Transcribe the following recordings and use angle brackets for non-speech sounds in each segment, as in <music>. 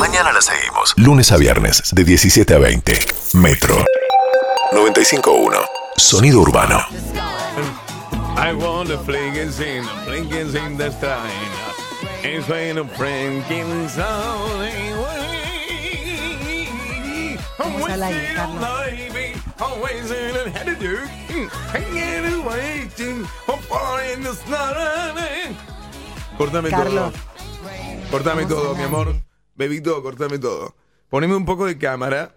Mañana la seguimos. Lunes a viernes, de 17 a 20. Metro 95.1. Sonido urbano. I want a Frankenstein, a Frankenstein that's dying. It's when a Frankenstein. Vamos al aire, Carlos. Always in a. Hanging the snow. Carlos. todo. Todo, mi amor. Bebito, cortame todo. Poneme un poco de cámara.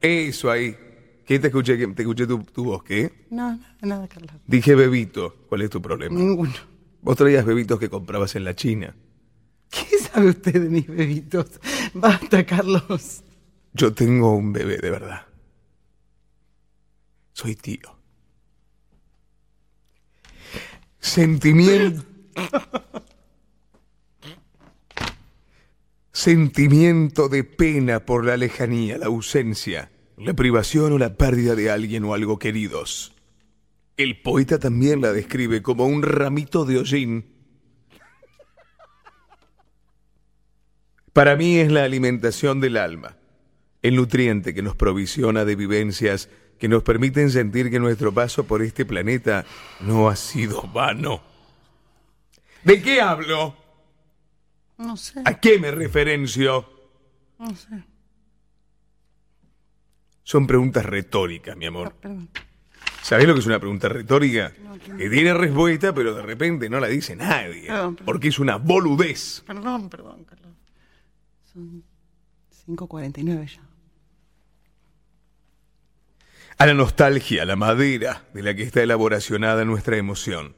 Eso ahí. ¿Qué te escuché? ¿Qué- Te escuché tu, tu voz, ¿qué? No, nada, nada, Carlos. Dije bebito. ¿Cuál es tu problema? Ninguno. Vos traías bebitos que comprabas en la China. ¿Qué sabe usted de mis bebitos? Basta, Carlos. Yo tengo un bebé de verdad. Soy tío. Sentimiento. <laughs> Sentimiento de pena por la lejanía, la ausencia, la privación o la pérdida de alguien o algo queridos. El poeta también la describe como un ramito de hollín. Para mí es la alimentación del alma, el nutriente que nos provisiona de vivencias que nos permiten sentir que nuestro paso por este planeta no ha sido vano. ¿De qué hablo? No sé, ¿A qué me referencio? no sé. Son preguntas retóricas, mi amor. Perdón. ¿Sabés lo que es una pregunta retórica? Que tiene respuesta, pero de repente no la dice nadie. Perdón, perdón. Porque es una boludez. Perdón, perdón, Carlos. Son 5.49 ya. A la nostalgia, la madera de la que está elaboracionada nuestra emoción,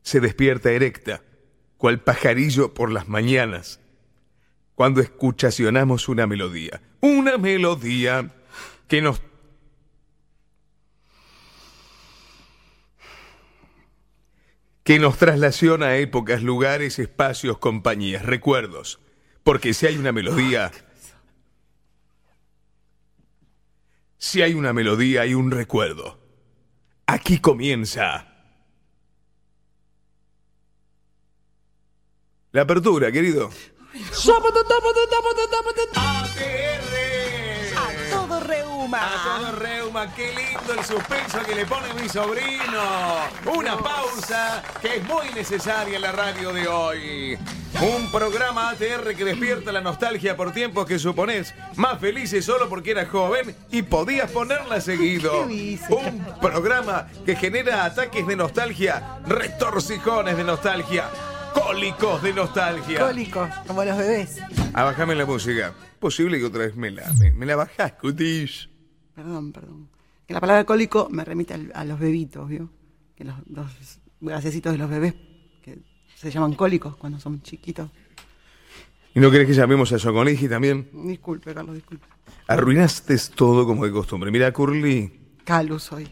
se despierta erecta, cual pajarillo por las mañanas, cuando escuchacionamos una melodía. Una melodía que nos... que nos traslaciona a épocas, lugares, espacios, compañías, recuerdos. Porque si hay una melodía, Si hay una melodía, hay un recuerdo. Aquí comienza. La apertura, querido. A todo reuma. A todo reuma, qué lindo el suspenso que le pone mi sobrino. Una pausa que es muy necesaria en la radio de hoy. Un programa ATR que despierta la nostalgia por tiempos que suponés más felices solo porque eras joven y podías ponerla seguido. <laughs> Un programa que genera ataques de nostalgia, retorcijones de nostalgia, cólicos de nostalgia. Cólicos, como los bebés. Ah, bájame la música. Posible que otra vez me la, me, me la bajás, cutis. Perdón, perdón. Que la palabra cólico me remite al- a los bebitos, ¿vio? Que los, los gasecitos de los bebés que se llaman cólicos cuando son chiquitos. ¿Y no querés que llamemos a Soconigi también? Disculpe, Carlos, disculpe. Arruinaste todo como de costumbre. Mira, Curly, Calu soy.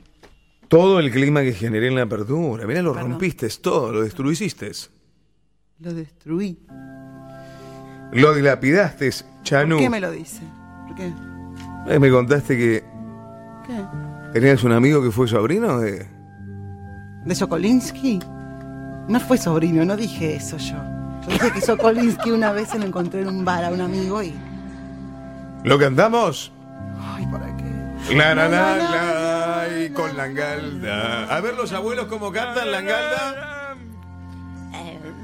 todo el clima que generé en la apertura. Mira, lo Perdón. rompiste todo, lo destruiste. Lo destruí. Lo dilapidaste, Chanu. ¿Por qué me lo dice? ¿Por qué? Eh, me contaste que ¿Qué? tenías un amigo que fue sobrino de... ¿De Sokolinsky? No fue sobrino, no dije eso yo. Yo dije que Sokolinsky una vez se lo encontré en un bar a un amigo y. ¿Lo cantamos? Ay, ¿para qué? La la la la y con la engalda. A ver los abuelos cómo cantan la engalda.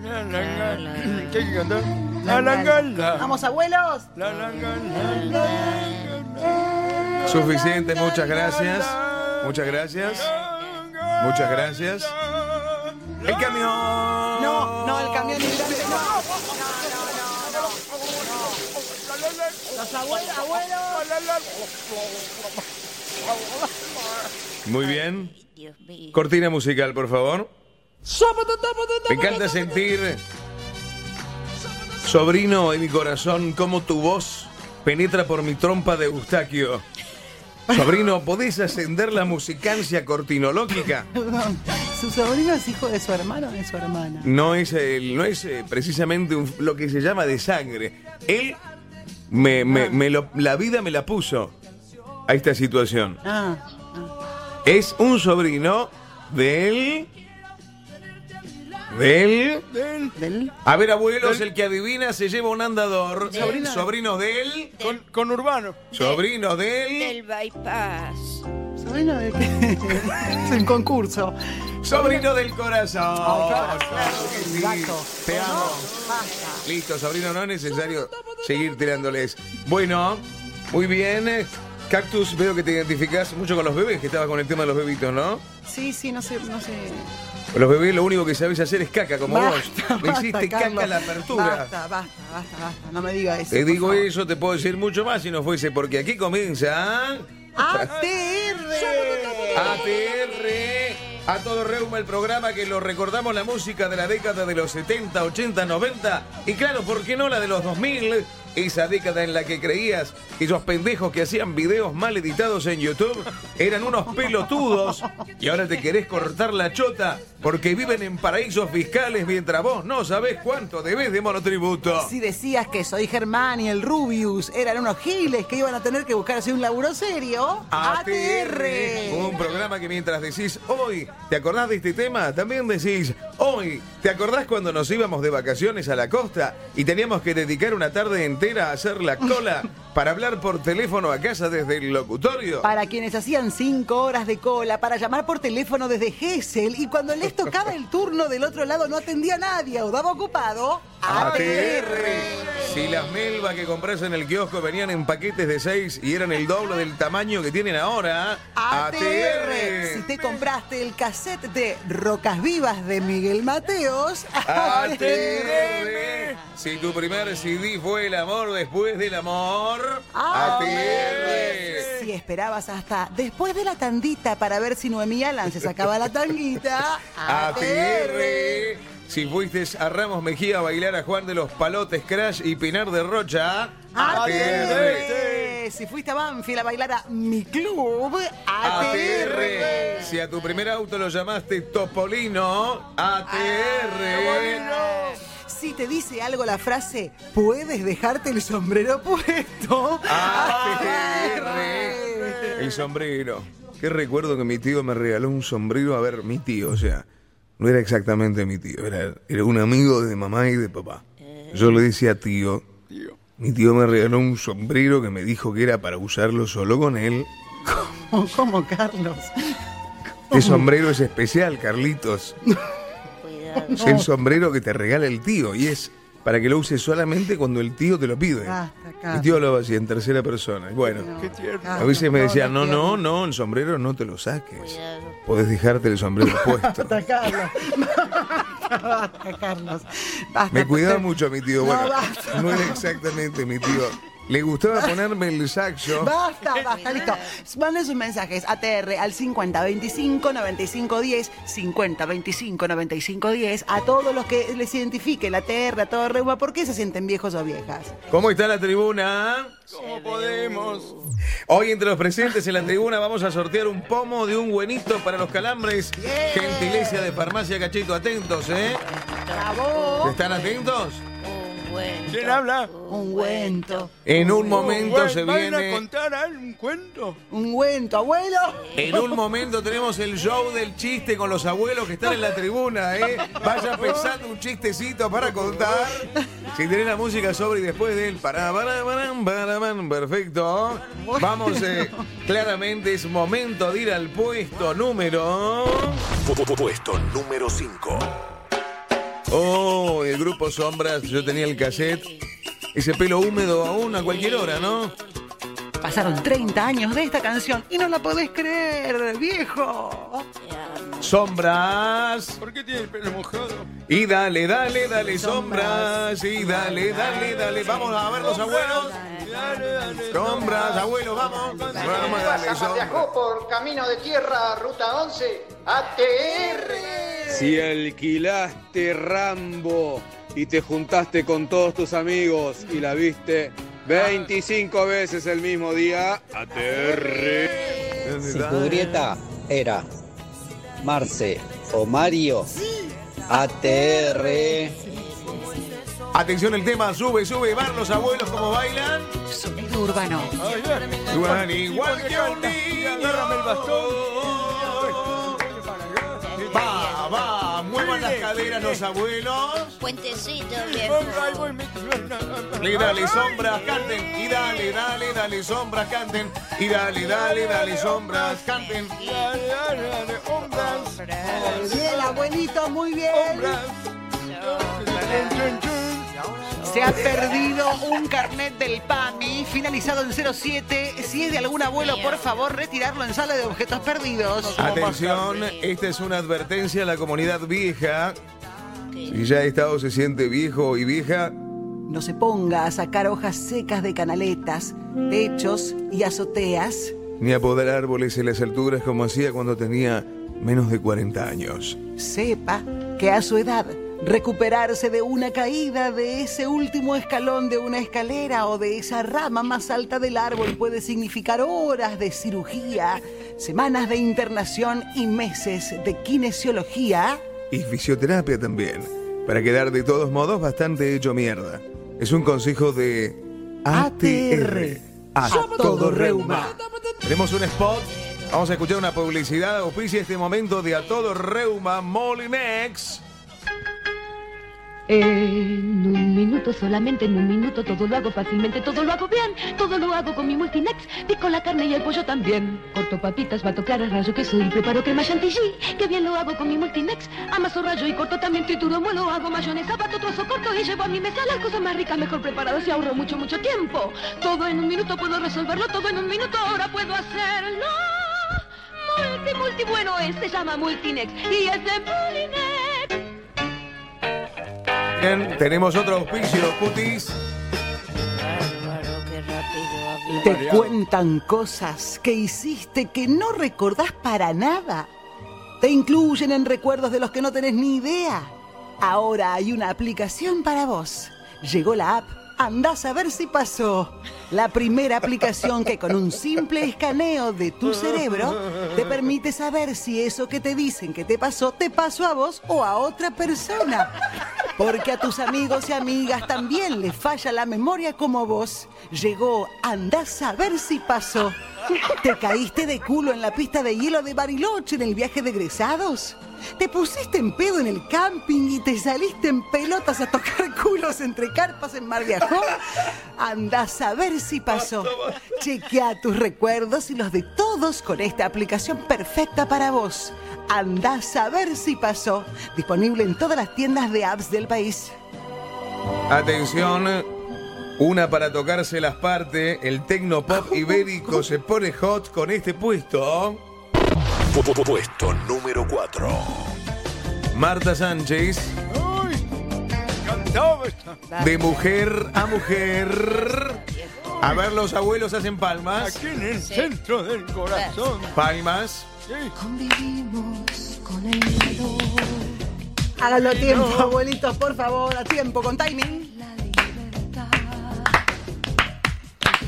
¿Qué hay que cantar? La langalda. ¡Vamos, abuelos! La langalda. Suficiente, muchas gracias. Muchas gracias. Muchas gracias. El camión. No, no, el camión hidrante no. Los abuelos, abuelos. Muy bien. Cortina musical, por favor. Me encanta sentir, sobrino en mi corazón, cómo tu voz penetra por mi trompa de Eustaquio. Sobrino, ¿podés ascender la musicancia cortinológica? Perdón, ¿su sobrino es hijo de su hermano o de su hermana? No es, el- no es eh, precisamente un- lo que se llama de sangre. Él, me, me- me lo- la vida me la puso a esta situación. Ah, ah. Es un sobrino del Del. Del, Del. A ver, abuelos, el que adivina se lleva un andador. Sobrino del. con, con Urbano. Sobrino del. Del bypass. Sobrino de que <laughs> es un concurso. Sobrino del corazón. Ay, claro, sí. Te amo. Basta. Listo, sobrino, no es necesario seguir tirándoles. Bueno, muy bien. Cactus, veo que te identificás mucho con los bebés, que estabas con el tema de los bebitos, ¿no? Sí, sí, no sé, no sé. Los bebés lo único que sabés hacer es caca, como Basta, vos. Me basta, hiciste caca Carlos. en la apertura. Basta, basta, basta, basta. No me diga eso. Te digo favor. eso, te puedo decir mucho más si no fuese porque aquí comienza ATR. ATR, <laughs> a todo reuma el programa que lo recordamos la música de la década de los 70, 80, 90 y claro, ¿por qué no la de los 2000? Esa década en la que creías que esos pendejos que hacían videos mal editados en YouTube eran unos pelotudos y ahora te querés cortar la chota porque viven en paraísos fiscales mientras vos no sabés cuánto debes de monotributo. Si decías que soy Germán y el Rubius eran unos giles que iban a tener que buscarse un laburo serio, ATR. Un programa que mientras decís hoy, ¿te acordás de este tema? También decís hoy, ¿te acordás cuando nos íbamos de vacaciones a la costa y teníamos que dedicar una tarde entera a hacer la cola <laughs> para hablar por teléfono a casa desde el locutorio? Para quienes hacían cinco horas de cola para llamar por teléfono desde Gessel y cuando les tocaba el turno del otro lado no atendía a nadie o daba ocupado, ATR. Si las melvas que compras en el kiosco venían en paquetes de 6 y eran el doble del tamaño que tienen ahora, ATR. Si te compraste el cassette de Rocas Vivas de Miguel Mateos, ATR. Si tu primer CD fue el amor después del amor, ATR. Si esperabas hasta después de la tandita para ver si Noemí Alan se sacaba la tanguita, <laughs> ATR. Si fuiste a Ramos Mejía a bailar a Juan de los Palotes Crash y Pinar de Rocha, ATR. ATR. Si fuiste a Banfield a bailar a mi club, ATR. ATR. Si a tu primer auto lo llamaste Topolino, ATR. Si te dice algo la frase, puedes dejarte el sombrero <laughs> puesto. ATR. El sombrero. Qué recuerdo que mi tío me regaló un sombrero. A ver, mi tío, o sea, no era exactamente mi tío, era, era un amigo de mamá y de papá. Yo le decía tío. Tío. Mi tío me regaló un sombrero que me dijo que era para usarlo solo con él. ¿Cómo, cómo, Carlos? Este sombrero es especial, Carlitos. <laughs> <laughs> Es el sombrero que te regala el tío y es para que lo uses solamente cuando el tío te lo pide. Basta, Mi Carlos. tío hablaba así en tercera persona. Bueno, Qué tierno. a veces me decía, no, no, no. el sombrero no te lo saques. Podés dejarte el sombrero <laughs> puesto. Basta, Carlos. <laughs> Basta, Carlos. Basta. Me cuidaba mucho mi tío. Bueno, no era exactamente mi tío. Le gustaba ponerme el saxo. <laughs> Basta, basta, listo. Manden sus mensajes ATR al 5025 9510 5025 9510 a todos los que les identifique la ATR a todo reuma, ¿por qué se sienten viejos o viejas? ¿Cómo está la tribuna? ¿Cómo podemos? Hoy entre los presentes en la tribuna vamos a sortear un pomo de un buenito para los calambres. Gentileza de Farmacia Cachito, atentos, ¿eh? ¡Bravo! ¿Están atentos? ¿Quién habla? Un cuento. En un momento se ¿Van a viene... contar algún cuento? Un cuento, abuelo. En un momento tenemos el show del chiste con los abuelos que están en la tribuna, ¿eh? Vaya pensando un chistecito para contar. Si tenés la música sobre y después del para, para, para, para, para, perfecto. Vamos, eh, claramente es momento de ir al puesto número. Pu- pu- Puesto número 5. Oh, el grupo Sombras, yo tenía el cassette. Ese pelo húmedo aún a cualquier hora, ¿no? Pasaron 30 años de esta canción y no la podés creer, viejo. Sombras. ¿Por qué tiene el pelo mojado? Y dale, dale, dale, sombras. Y dale, dale, dale. Vamos a ver los abuelos. Dale, dale. Sombras, abuelos, vamos. Vamos a darle sombras. Por camino de tierra, ruta 11, ATR. Si alquilaste Rambo y te juntaste con todos tus amigos y la viste 25 veces el mismo día, aterre. Si tu grieta era Marce o Mario, ATR. Atención el tema, sube, sube, van los abuelos como bailan. Sonido urbano. Ay, igual que un niño. Agárrame el bastón. Va, va, muevan las caderas los abuelos. Puentecito, viejo. Y dale sombras, canten. Y dale, dale, dale sombras, canten. Y dale, dale, dale sombras, canten. Dale, dale, dale, hombres, Bien, abuelito, muy bien. hombres. Se ha perdido un carnet del PAMI finalizado en 07. Si es de algún abuelo, por favor, retirarlo en sala de objetos perdidos. Atención, esta es una advertencia a la comunidad vieja. Si ya Estado se siente viejo y vieja, No se ponga a sacar hojas secas de canaletas, techos y azoteas. ni a podar árboles en las alturas como hacía cuando tenía menos de 40 años. Sepa que a su edad recuperarse de una caída, de ese último escalón de una escalera o de esa rama más alta del árbol puede significar horas de cirugía, semanas de internación y meses de kinesiología. Y fisioterapia también, para quedar de todos modos bastante hecho mierda. Es un consejo de ATR. A, todo reuma. Tenemos un spot. Vamos a escuchar una publicidad. Auspicia este momento de A todo reuma Molinex. En un minuto, solamente en un minuto, todo lo hago fácilmente, todo lo hago bien, todo lo hago con mi Multinex, pico la carne y el pollo también. Corto papitas, bato claras, rayo queso y preparo crema chantilly, que bien lo hago con mi Multinex. Amaso, rayo y corto también trituro, muelo, hago mayonesa, bato, trozo, corto y llevo a mi mesa las cosas más ricas, mejor preparadas y ahorro mucho, mucho tiempo. Todo en un minuto puedo resolverlo, todo en un minuto ahora puedo hacerlo. Multi, multi, bueno es, se llama Multinex y es de Multinex. Bien, tenemos otro auspicio, putis. Te cuentan cosas que hiciste que no recordás para nada. Te incluyen en recuerdos de los que no tenés ni idea. Ahora hay una aplicación para vos. Llegó la app. Andás a ver si pasó. La primera aplicación que con un simple escaneo de tu cerebro te permite saber si eso que te dicen que te pasó te pasó a vos o a otra persona. Porque a tus amigos y amigas también les falla la memoria como vos. Llegó, andás a ver si pasó. ¿Te caíste de culo en la pista de hielo de Bariloche en el viaje de egresados? ¿Te pusiste en pedo en el camping y te saliste en pelotas a tocar <laughs> culos entre carpas en Mar Viajó? Andás a ver si pasó. Chequea tus recuerdos y los de todos con esta aplicación perfecta para vos. Andás a ver si pasó. Disponible en todas las tiendas de apps del país. Atención, una para tocarse las partes. El tecnopop <laughs> ibérico se pone hot con este puesto. Pu- pu- Puesto número 4. Marta Sánchez, de mujer a mujer. A ver, los abuelos hacen palmas. Aquí en el centro del corazón. Palmas. Sí. Háganlo a tiempo, abuelitos, por favor, a tiempo, con timing.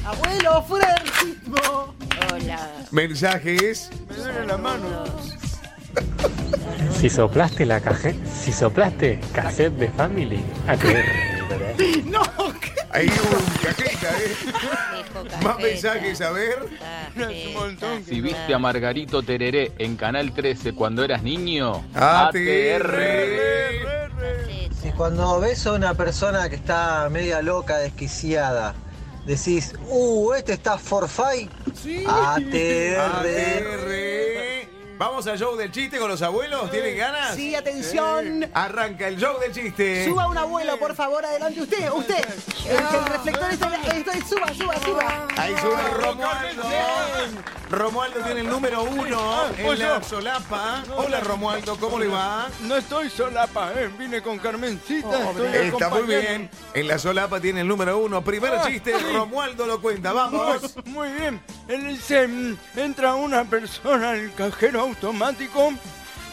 Abuelo, fuera del ritmo. Hola. Mensajes. Me duele la mano. Si soplaste la caja, si soplaste cassette de Family, ATR. No, Ahí un cajeta, ¿eh? <laughs> Más mensajes, a ver. cajeta. Si viste a Margarito Tereré en Canal 13 cuando eras niño, ATR. Si cuando ves a una persona que está media loca, desquiciada, decís, uh, este está forfait, ATR. ATR. Vamos al show del chiste con los abuelos. ¿Tienen ganas? sí, atención. Arranca el show del chiste. Suba un abuelo, por favor, adelante usted, usted. El, reflector está, esto es- suba, suba, suba. Ahí sube Romualdo. Romualdo tiene el número uno en pues la solapa. Hola Romualdo, ¿cómo le va? No estoy solapa, ¿eh? Vine con Carmencita. Estoy Está muy bien. En la solapa tiene el número uno. Primer Ah, chiste, sí. Romualdo lo cuenta. Vamos. Muy bien. Él dice, mm, entra una persona al cajero automático,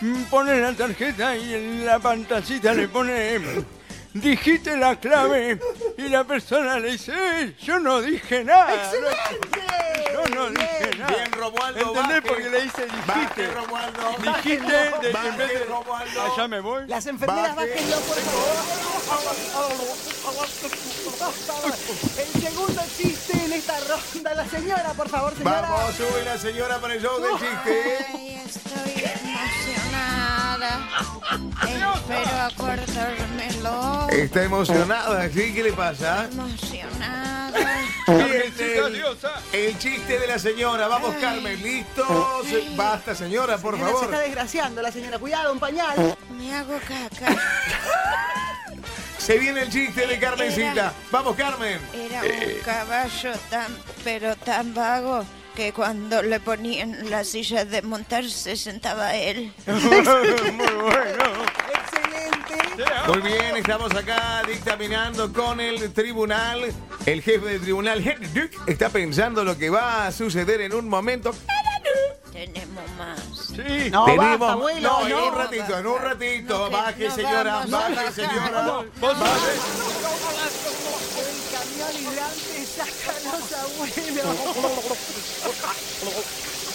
mm, pone la tarjeta y en la pantallita le pone, mm, digite la clave. Y la persona le dice, "Eh, yo no dije nada. Yo no dije nada. Bien, Romualdo. ¿Entendés por qué le dice Baje, dijiste? Romualdo. Dijiste, de, Baje, en vez de, Romualdo. allá me voy. Las enfermeras, bájenlo, por favor. El segundo chiste en esta ronda. La señora, por favor, señora. Vamos, sube la señora para el show del chiste. Ay, estoy emocionada. Espero acordármelo. Está emocionada, ¿sí? ¿Qué le pasa? Emocionada. El, el chiste de la señora. Vamos, Carmen, ¿listos? Basta, señora, por Señora, Se favor. está desgraciando la señora. Cuidado, un pañal. Me hago caca. <laughs> Se viene el chiste de Carmencita. Vamos, Carmen. Era un caballo tan, pero tan vago que cuando le ponían la silla de montar se sentaba él. <laughs> Muy bien, estamos acá dictaminando con el tribunal. El jefe del tribunal, Henry Duke, está pensando lo que va a suceder en un momento. Tenemos más. Sí. No, Tenemos- basta, abuelo. no, en no. un ratito, en un ratito. No, baje, no señora, baje, señora. Vos- Baje. El camión hidrante saca a los abuelos.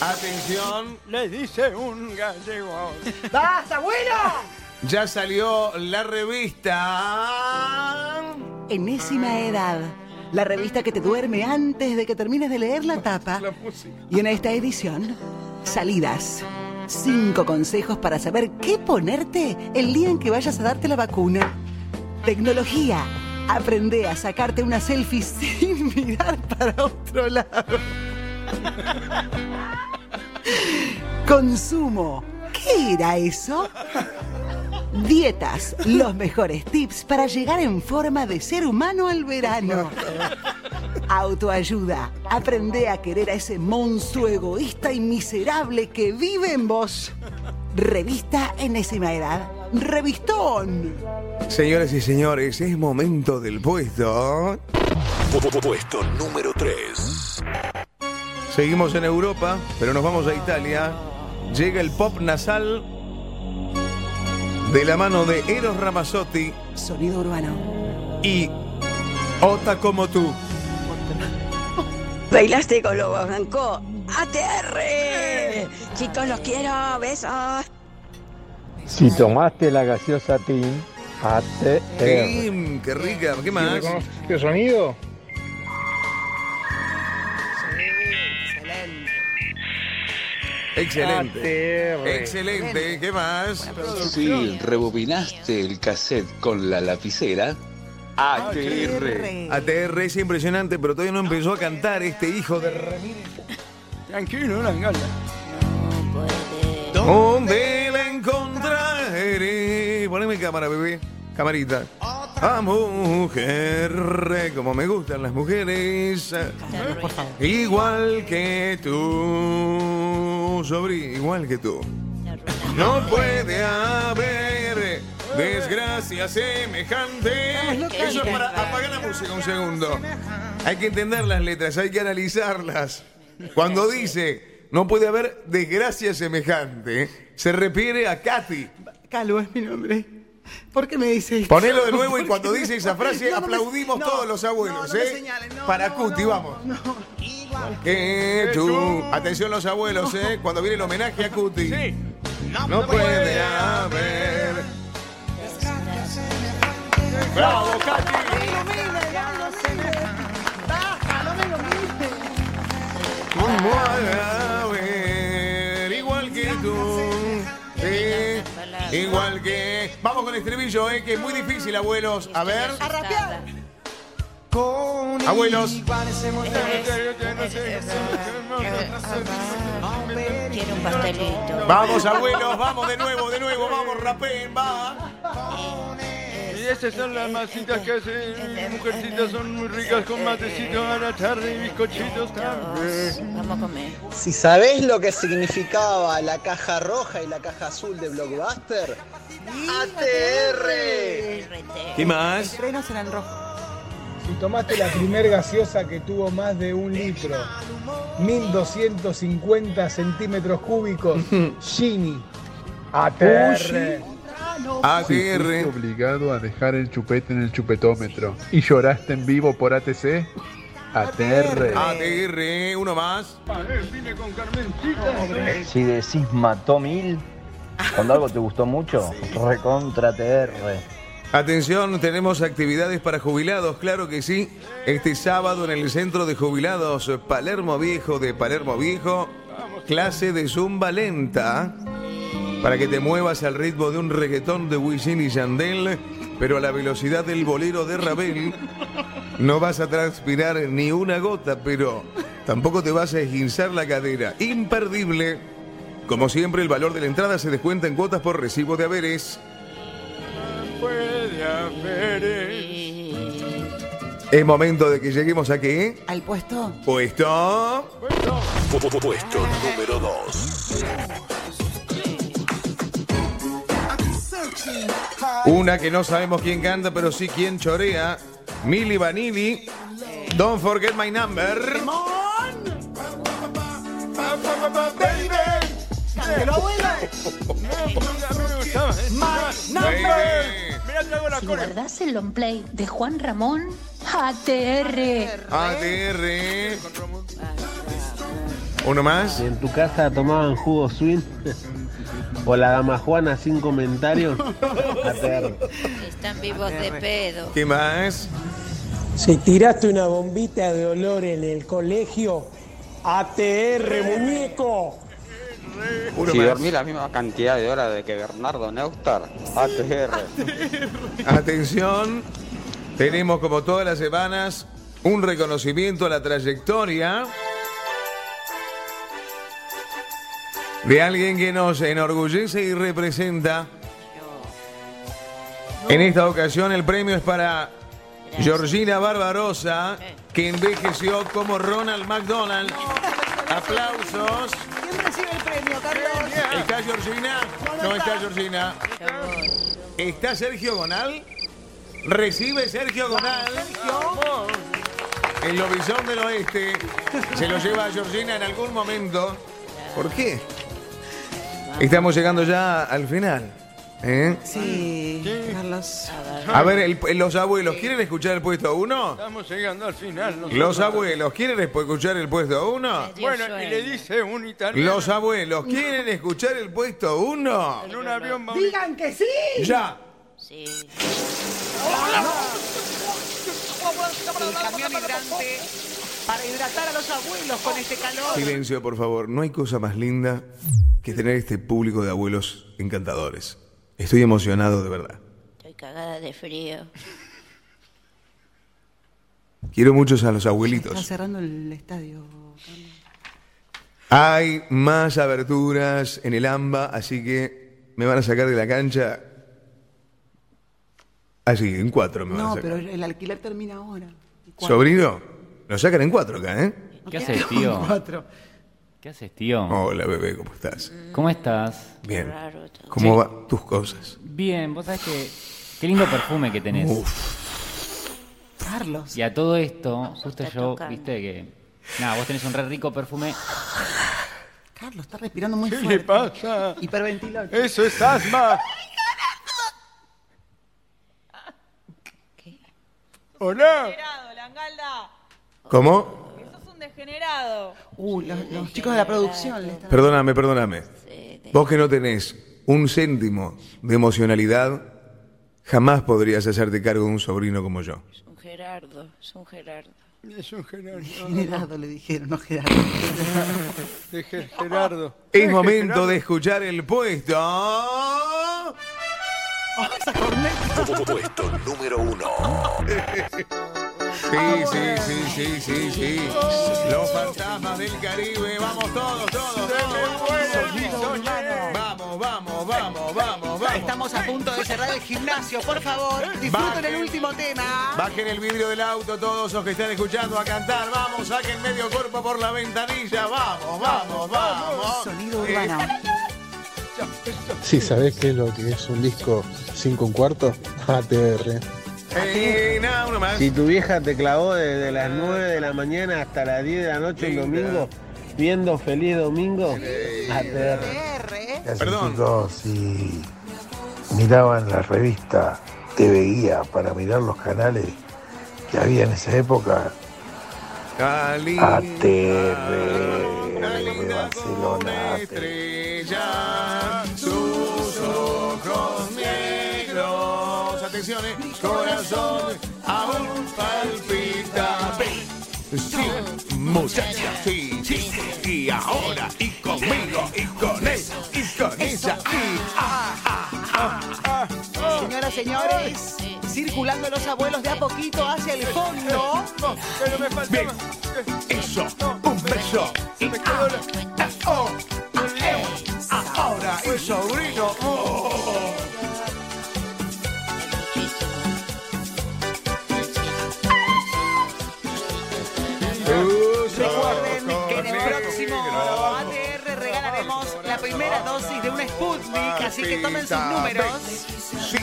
Atención, Le dice un gallego. ¡Basta, abuelo! Ya salió la revista. Enésima edad. La revista que te duerme antes de que termines de leer la tapa. Y en esta edición, salidas. Cinco consejos para saber qué ponerte el día en que vayas a darte la vacuna. Tecnología. Aprende a sacarte una selfie <laughs> sin mirar para otro lado. Consumo. ¿Qué era eso? Dietas, los mejores tips para llegar en forma de ser humano al verano. Autoayuda, aprende a querer a ese monstruo egoísta y miserable que vive en vos. Revista Enésima Edad. Revistón. Señoras y señores, es momento del puesto. Pu- Puesto número 3. Seguimos en Europa, pero nos vamos a Italia. Llega el pop nasal de la mano de Eros Ramazzotti Sonido urbano. y Ota como tú. Bailaste con Lobo Blanco. ATR. Chicos, los quiero. Besos. Si tomaste la gaseosa Tim, ATR. Kim, qué rica, ¿qué más? ¿Qué sonido? Excelente. ATR. Excelente, ¿qué más? Si rebobinaste el cassette con la lapicera, ATR. ATR es impresionante, pero todavía no empezó a cantar este hijo de Ramírez. Tranquilo, la gala. ¿Dónde la encontraré? Poneme cámara, bebé. Camarita. A mujer, como me gustan las mujeres. Igual que tú, Sobri, igual que tú. No puede haber desgracia semejante. Eso es para apagar la música un segundo. Hay que entender las letras, hay que analizarlas. Cuando dice no puede haber desgracia semejante, se refiere a Katy. Calvo es mi nombre. ¿Por qué me dice esto? Ponelo de <laughs> nuevo ¿Por y cuando dice esa frase No, no me- aplaudimos no, todos los abuelos, no, no me ¿eh? Para no, Cuti, no, vamos. Que tú. Atención los abuelos, ¿eh? Cuando viene el homenaje a Cuti. No puede haber. ¡Bravo, Katy! No puede haber. Igual que tú. Igual que. Vamos con el estribillo, ¿eh? Que es muy difícil, abuelos. A ver. A rapear. Abuelos. Quiero un pastelito. Vamos, abuelos, vamos de nuevo, de nuevo, vamos, rapeen, va. Esas son las masitas que hacen mujercitas, son muy ricas con matecito a la tarde y bizcochitos también. Vamos a comer. Si sabés lo que significaba la caja roja y la caja azul de Blockbuster, ATR. ¿Qué más? Frenos eran rojos. Si tomaste la primer gaseosa que tuvo más de un litro, 1250 centímetros cúbicos, <laughs> Gini. ATR. ATR. obligado a dejar el chupete en el chupetómetro y lloraste en vivo por ATC. ATR. ATR, uno más. Vine con Carmencita. Si decís mató mil, cuando algo te gustó mucho, recontra TR. Atención, tenemos actividades para jubilados, claro que sí. Este sábado en el Centro de Jubilados Palermo Viejo de Palermo Viejo, clase de Zumba lenta. Para que te muevas al ritmo de un reggaetón de Wisin y Yandel, pero a la velocidad del bolero de Ravel. No vas a transpirar ni una gota, pero tampoco te vas a esguinzar la cadera. Imperdible. Como siempre, el valor de la entrada se descuenta en cuotas por recibo de haberes. Puede haber. Es momento de que lleguemos a qué? ¿Al puesto? Puesto. Puesto número 2. Una que no sabemos quién canta, pero sí quién chorea. Milli Vanilli. Don't forget my number. Si el long play de Juan Ramón, ATR. ATR. Uno más. En tu casa tomaban jugo swing o la dama Juana sin comentarios, <laughs> ATR. Están vivos de pedo. ¿Qué más? Si tiraste una bombita de olor en el colegio, ATR, muñeco. Uno si dormí la misma cantidad de horas de que Bernardo Neustadt, ATR. Atención. Tenemos como todas las semanas un reconocimiento a la trayectoria de alguien que nos enorgullece y representa. En esta ocasión el premio es para Georgina Barbarosa, que envejeció como Ronald McDonald. Aplausos. ¿Quién recibe el premio, Carlos? ¿Está Georgina? No está Georgina. ¿Está Sergio Gonal? Recibe Sergio Gonal. El lobizón del oeste se lo lleva a Georgina en algún momento. ¿Por qué? Estamos llegando ya al final. ¿eh? Sí, Carlos. A ver, el- los abuelos, ¿quieren escuchar el puesto 1? Estamos llegando al final. nosotros. Los abuelos, ¿quieren escuchar el puesto 1? Bueno, y le dice un italiano. Los abuelos, ¿quieren escuchar el puesto 1? En un avión va un- ¡Digan que sí! Ya. Sí. El camión hidrante para hidratar a los abuelos con este calor. Silencio, por favor. No hay cosa más linda que tener este público de abuelos encantadores. Estoy emocionado de verdad. Estoy cagada de frío. Quiero muchos a los Está abuelitos. cerrando el estadio. Hay más aberturas en el AMBA, así que me van a sacar de la cancha. Así, en cuatro me van a No, sacar. pero el alquiler termina ahora. Sobrino, nos sacan en cuatro acá, ¿eh? ¿Qué haces, tío? Cuatro. ¿Qué haces, tío? Hola, bebé, ¿cómo estás? ¿Cómo estás? Bien. ¿Cómo Sí. van tus cosas? Bien, vos sabés que. Qué lindo perfume que tenés. Carlos. Y a todo esto, justo está yo, tocando. viste que. Nada, vos tenés un re rico perfume. Carlos está respirando muy ¿Qué fuerte. le pasa? Hiperventiló. Eso es asma. Hola. Degenerado, Langalda. ¿Cómo? Degenerado. Uh, los, los chicos de la producción le están... Perdóname, perdóname. Vos que no tenés un céntimo de emocionalidad, jamás podrías hacerte cargo de un sobrino como yo. Es un Gerardo, es un Gerardo. Es un Gerardo. <laughs> Gerardo le dijeron, no Gerardo. <laughs> De Ger- Gerardo. Es Deje, momento Gerardo. de escuchar el puesto. Puesto número 1. <laughs> Sí, sí, sí, sí, sí, sí. Los fantasmas del Caribe. Vamos todos, todos, todos. Vamos, vamos, vamos, vamos, vamos. Estamos a punto de cerrar el gimnasio, por favor. Disfruten el último tema. Bajen el vidrio del auto todos los que están escuchando a cantar. Vamos, saquen medio cuerpo por la ventanilla. Vamos, vamos, vamos. Sonido urbano. Sí, ¿sabés qué es lo que es un disco 5 un cuarto? <laughs> ATR. Eh, más. Si tu vieja te clavó desde las 9 de la mañana hasta las 10 de la noche un domingo, viendo Feliz Domingo, ATR. Perdón. Chicos, si miraban la revista TV Guía para mirar los canales que había en esa época, Cali. ATR de Barcelona, ATR. Corazón aún palpita. Sí, muchacha, sí, sí. Y ahora, y conmigo, y con él, y con ella. y ah, ah, ah, Señoras, señores, circulando los abuelos de a poquito hacia el fondo. Bien, eh, eso, un beso. Y oh, eh, ahora, eso, un Regalaremos la primera dosis de un Sputnik, así que tomen sus números. Sí,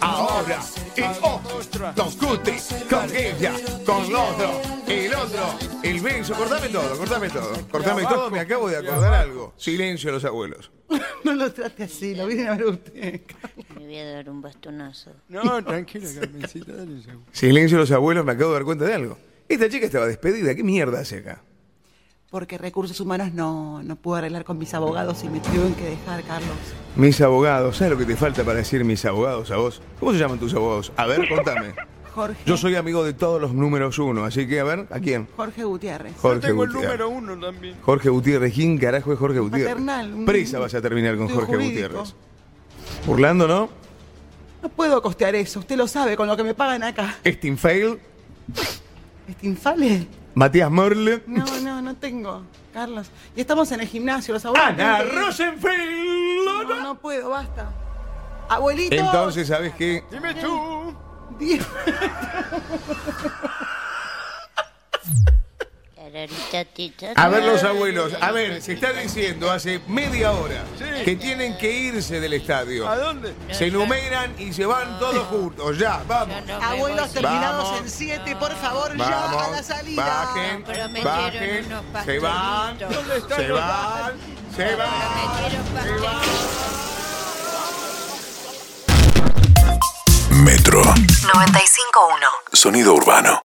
ahora. Y oh, los cutis con ella, con el otro, el otro, el beso. Cortame todo, cortame todo. Cortame todo, me acabo de acordar algo. Silencio a los abuelos. <laughs> No lo trate así, lo viene a ver usted. Me voy a dar un bastonazo. No, tranquila, Carmencita, dale Silencio a los abuelos, me acabo de dar cuenta de algo. Esta chica estaba despedida. ¿Qué mierda hace acá? Porque recursos humanos no, no pude arreglar con mis abogados y me tuvieron que dejar, Carlos. Mis abogados, ¿sabes lo que te falta para decir mis abogados a vos? ¿Cómo se llaman tus abogados? A ver, contame. <laughs> Jorge, Yo soy amigo de todos los números uno, así que a ver, ¿a quién? Jorge Gutiérrez. Jorge Yo tengo el número uno también. Jorge Gutiérrez, ¿quién carajo es Jorge Gutiérrez? Paternal, un- Presa vas a terminar con Jorge jurídico. Gutiérrez. Burlando, ¿no? No puedo costear eso, usted lo sabe, con lo que me pagan acá. Stinfail, ¿Este infale? Matías Morle. No, no, no tengo, Carlos. Y estamos en el gimnasio, los abuelos. Ana tienen que ir. Rosenfeld. No, no puedo, basta. Abuelito. Entonces, ¿sabes qué? Dime tú. A <laughs> <laughs> A ver los abuelos, a ver, se está diciendo hace media hora que tienen que irse del estadio. ¿A dónde? Se enumeran y se van todos juntos, ya, vamos. Abuelos terminados Vamos. en 7, por favor, ya a la salida. bajen, Prometieron bajen, unos se van, pastelitos. se van, se van, se van. Metro. 95.1. Sonido urbano.